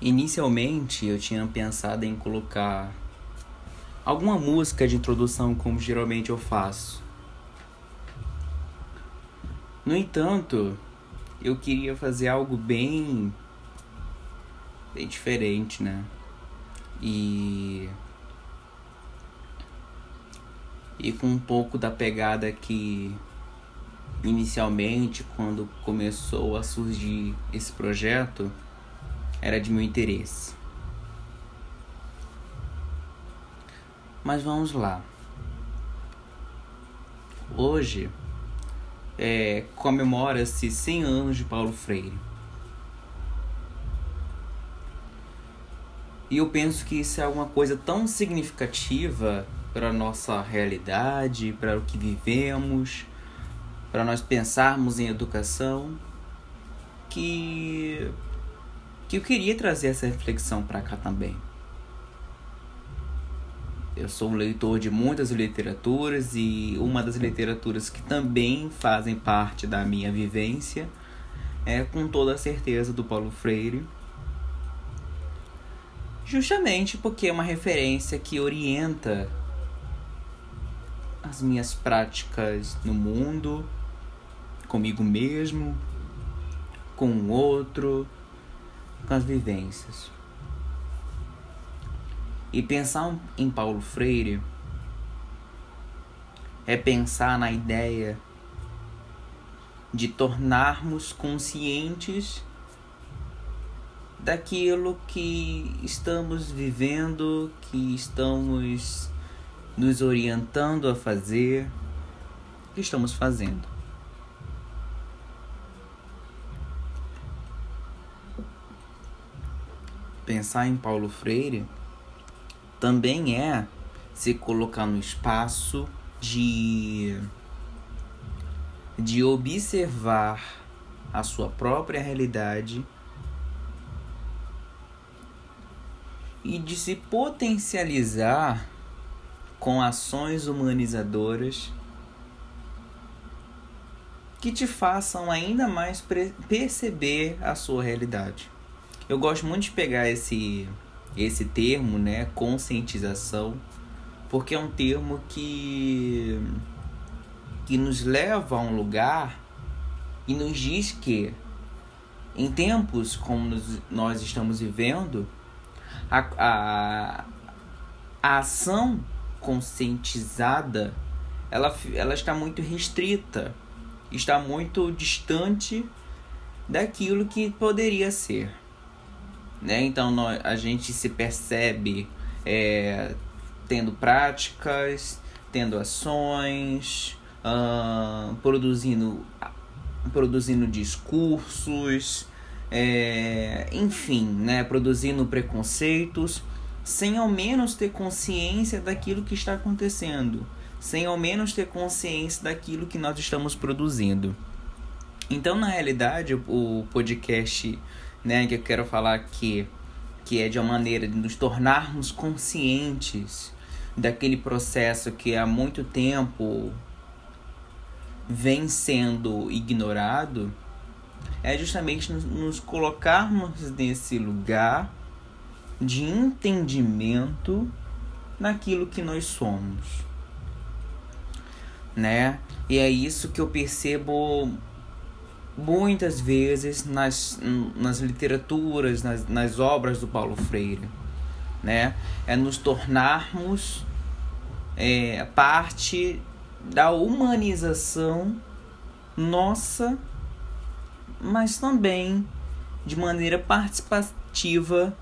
Inicialmente eu tinha pensado em colocar alguma música de introdução, como geralmente eu faço. No entanto, eu queria fazer algo bem bem diferente, né? E e com um pouco da pegada que inicialmente quando começou a surgir esse projeto era de meu interesse. Mas vamos lá. Hoje é, comemora-se 100 anos de Paulo Freire. E eu penso que isso é uma coisa tão significativa para a nossa realidade, para o que vivemos, para nós pensarmos em educação, que, que eu queria trazer essa reflexão para cá também. Eu sou um leitor de muitas literaturas e uma das literaturas que também fazem parte da minha vivência é com toda a certeza do Paulo Freire. Justamente porque é uma referência que orienta as minhas práticas no mundo, comigo mesmo, com o outro, com as vivências. E pensar em Paulo Freire é pensar na ideia de tornarmos conscientes daquilo que estamos vivendo, que estamos nos orientando a fazer, que estamos fazendo. Pensar em Paulo Freire também é se colocar no espaço de de observar a sua própria realidade e de se potencializar com ações humanizadoras que te façam ainda mais perceber a sua realidade. Eu gosto muito de pegar esse esse termo, né, conscientização, porque é um termo que que nos leva a um lugar e nos diz que em tempos como nós estamos vivendo, a, a, a ação conscientizada ela, ela está muito restrita, está muito distante daquilo que poderia ser né? Então nós, a gente se percebe é, tendo práticas, tendo ações, uh, produzindo, produzindo discursos, é, enfim, né? Produzindo preconceitos, sem ao menos ter consciência daquilo que está acontecendo, sem ao menos ter consciência daquilo que nós estamos produzindo. Então, na realidade, o podcast né, que eu quero falar aqui, que é de uma maneira de nos tornarmos conscientes daquele processo que há muito tempo vem sendo ignorado, é justamente nos colocarmos nesse lugar de entendimento naquilo que nós somos, né? E é isso que eu percebo muitas vezes nas, nas literaturas, nas, nas obras do Paulo Freire. Né? É nos tornarmos é, parte da humanização nossa, mas também de maneira participativa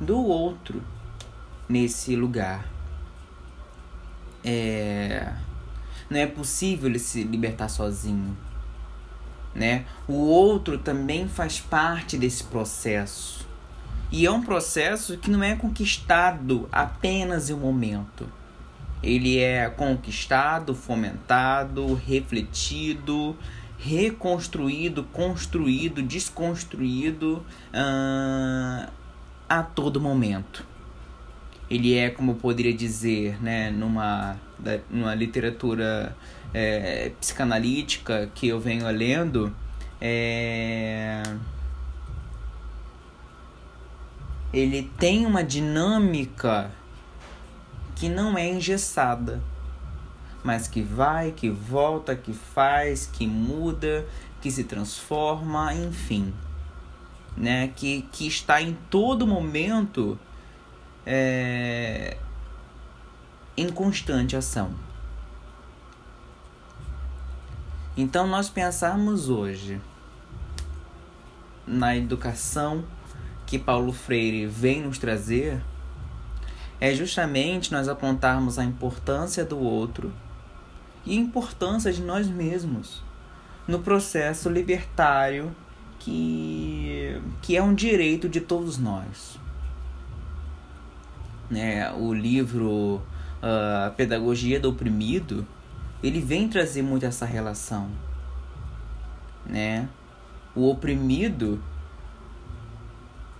do outro nesse lugar. É, não é possível ele se libertar sozinho né? O outro também faz parte desse processo. E é um processo que não é conquistado apenas em um momento. Ele é conquistado, fomentado, refletido, reconstruído, construído, desconstruído uh, a todo momento. Ele é, como eu poderia dizer, né, numa, numa literatura é, psicanalítica que eu venho lendo, é, ele tem uma dinâmica que não é engessada, mas que vai, que volta, que faz, que muda, que se transforma, enfim, né? Que, que está em todo momento é, em constante ação. Então, nós pensarmos hoje na educação que Paulo Freire vem nos trazer é justamente nós apontarmos a importância do outro e a importância de nós mesmos no processo libertário que, que é um direito de todos nós. Né? O livro uh, Pedagogia do Oprimido ele vem trazer muito essa relação. Né? O oprimido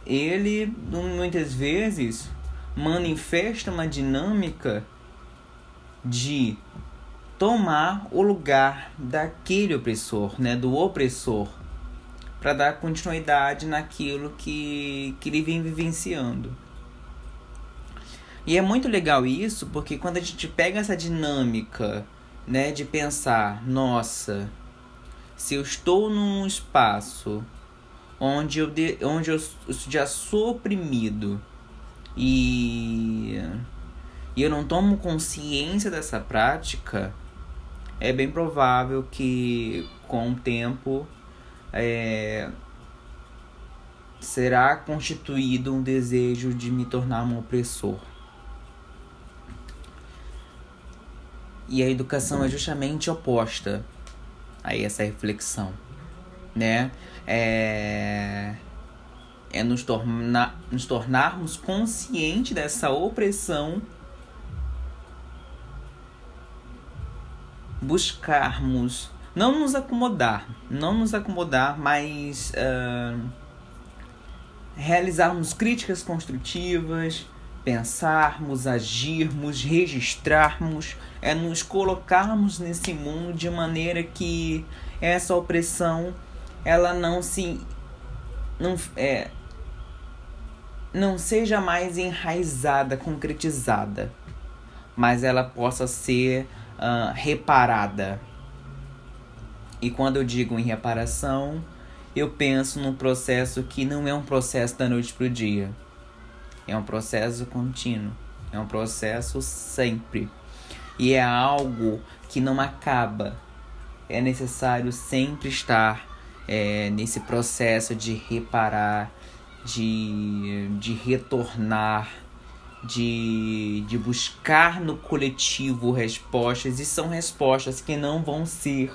ele muitas vezes manifesta uma dinâmica de tomar o lugar daquele opressor, né, do opressor, para dar continuidade naquilo que, que ele vem vivenciando. E é muito legal isso, porque quando a gente pega essa dinâmica, né, de pensar, nossa, se eu estou num espaço onde eu, de, onde eu já sou oprimido e, e eu não tomo consciência dessa prática, é bem provável que com o tempo é, será constituído um desejo de me tornar um opressor. E a educação é justamente oposta a essa reflexão, né? É, é nos, torna, nos tornarmos conscientes dessa opressão, buscarmos não nos acomodar, não nos acomodar, mas uh, realizarmos críticas construtivas, pensarmos, agirmos, registrarmos, é nos colocarmos nesse mundo de maneira que essa opressão ela não se não é não seja mais enraizada, concretizada, mas ela possa ser uh, reparada. E quando eu digo em reparação, eu penso num processo que não é um processo da noite para o dia. É um processo contínuo. É um processo sempre. E é algo que não acaba. É necessário sempre estar é, nesse processo de reparar, de, de retornar, de, de buscar no coletivo respostas, e são respostas que não vão ser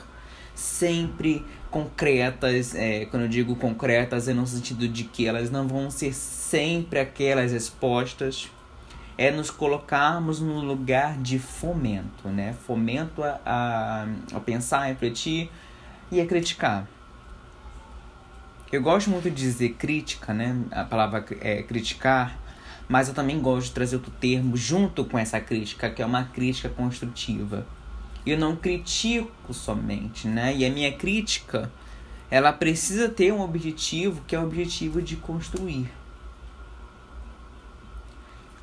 sempre concretas. É, quando eu digo concretas, é no sentido de que elas não vão ser sempre aquelas respostas. É nos colocarmos no lugar de fomento, né? Fomento a, a, a pensar, a refletir e a criticar. Eu gosto muito de dizer crítica, né? A palavra é criticar, mas eu também gosto de trazer outro termo junto com essa crítica, que é uma crítica construtiva. Eu não critico somente, né? E a minha crítica, ela precisa ter um objetivo, que é o objetivo de construir.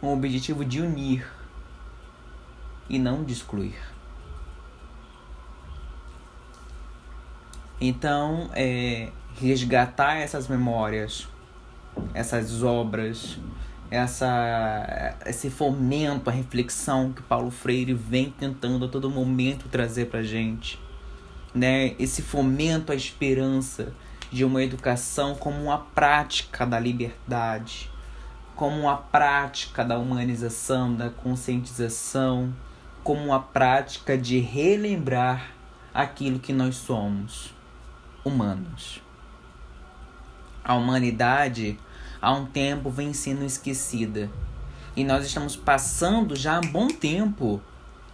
Um objetivo de unir e não de excluir. Então, é, resgatar essas memórias, essas obras, essa, esse fomento, a reflexão que Paulo Freire vem tentando a todo momento trazer para gente, né? Esse fomento à esperança de uma educação como uma prática da liberdade, como uma prática da humanização, da conscientização, como uma prática de relembrar aquilo que nós somos, humanos. A humanidade há um tempo vem sendo esquecida. E nós estamos passando já há bom tempo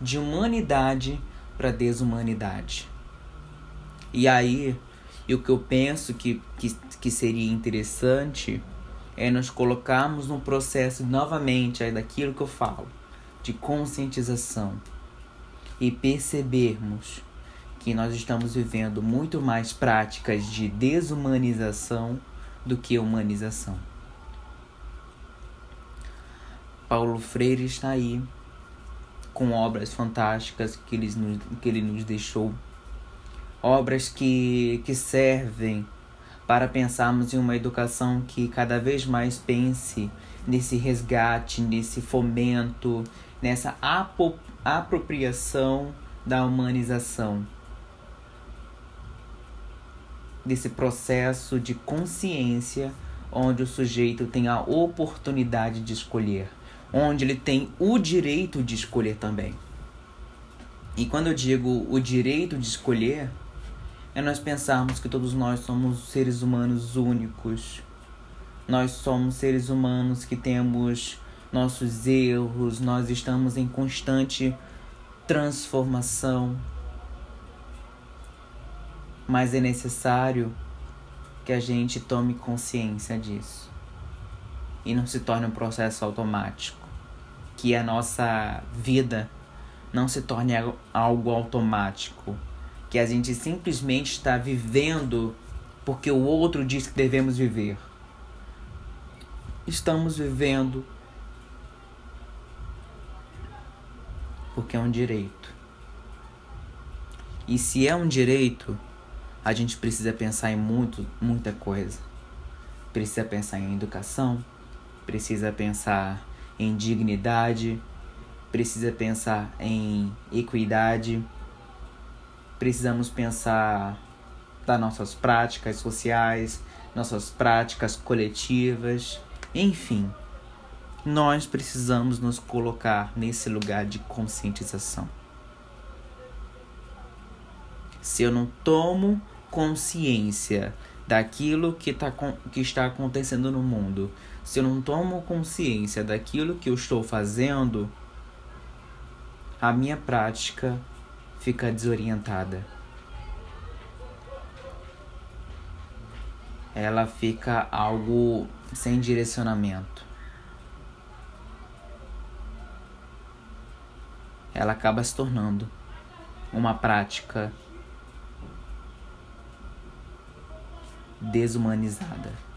de humanidade para desumanidade. E aí, o que eu penso que, que, que seria interessante é nós colocarmos no processo novamente aí daquilo que eu falo, de conscientização e percebermos que nós estamos vivendo muito mais práticas de desumanização do que humanização. Paulo Freire está aí com obras fantásticas que ele nos, que ele nos deixou. Obras que, que servem para pensarmos em uma educação que cada vez mais pense nesse resgate, nesse fomento, nessa apo, apropriação da humanização. Desse processo de consciência onde o sujeito tem a oportunidade de escolher onde ele tem o direito de escolher também. E quando eu digo o direito de escolher, é nós pensarmos que todos nós somos seres humanos únicos. Nós somos seres humanos que temos nossos erros, nós estamos em constante transformação. Mas é necessário que a gente tome consciência disso e não se torne um processo automático que a nossa vida não se torne algo automático, que a gente simplesmente está vivendo porque o outro diz que devemos viver. Estamos vivendo porque é um direito. E se é um direito, a gente precisa pensar em muito, muita coisa. Precisa pensar em educação, precisa pensar em dignidade, precisa pensar em equidade, precisamos pensar das nossas práticas sociais, nossas práticas coletivas, enfim. Nós precisamos nos colocar nesse lugar de conscientização. Se eu não tomo consciência daquilo que, tá, que está acontecendo no mundo, se eu não tomo consciência daquilo que eu estou fazendo, a minha prática fica desorientada. Ela fica algo sem direcionamento. Ela acaba se tornando uma prática desumanizada.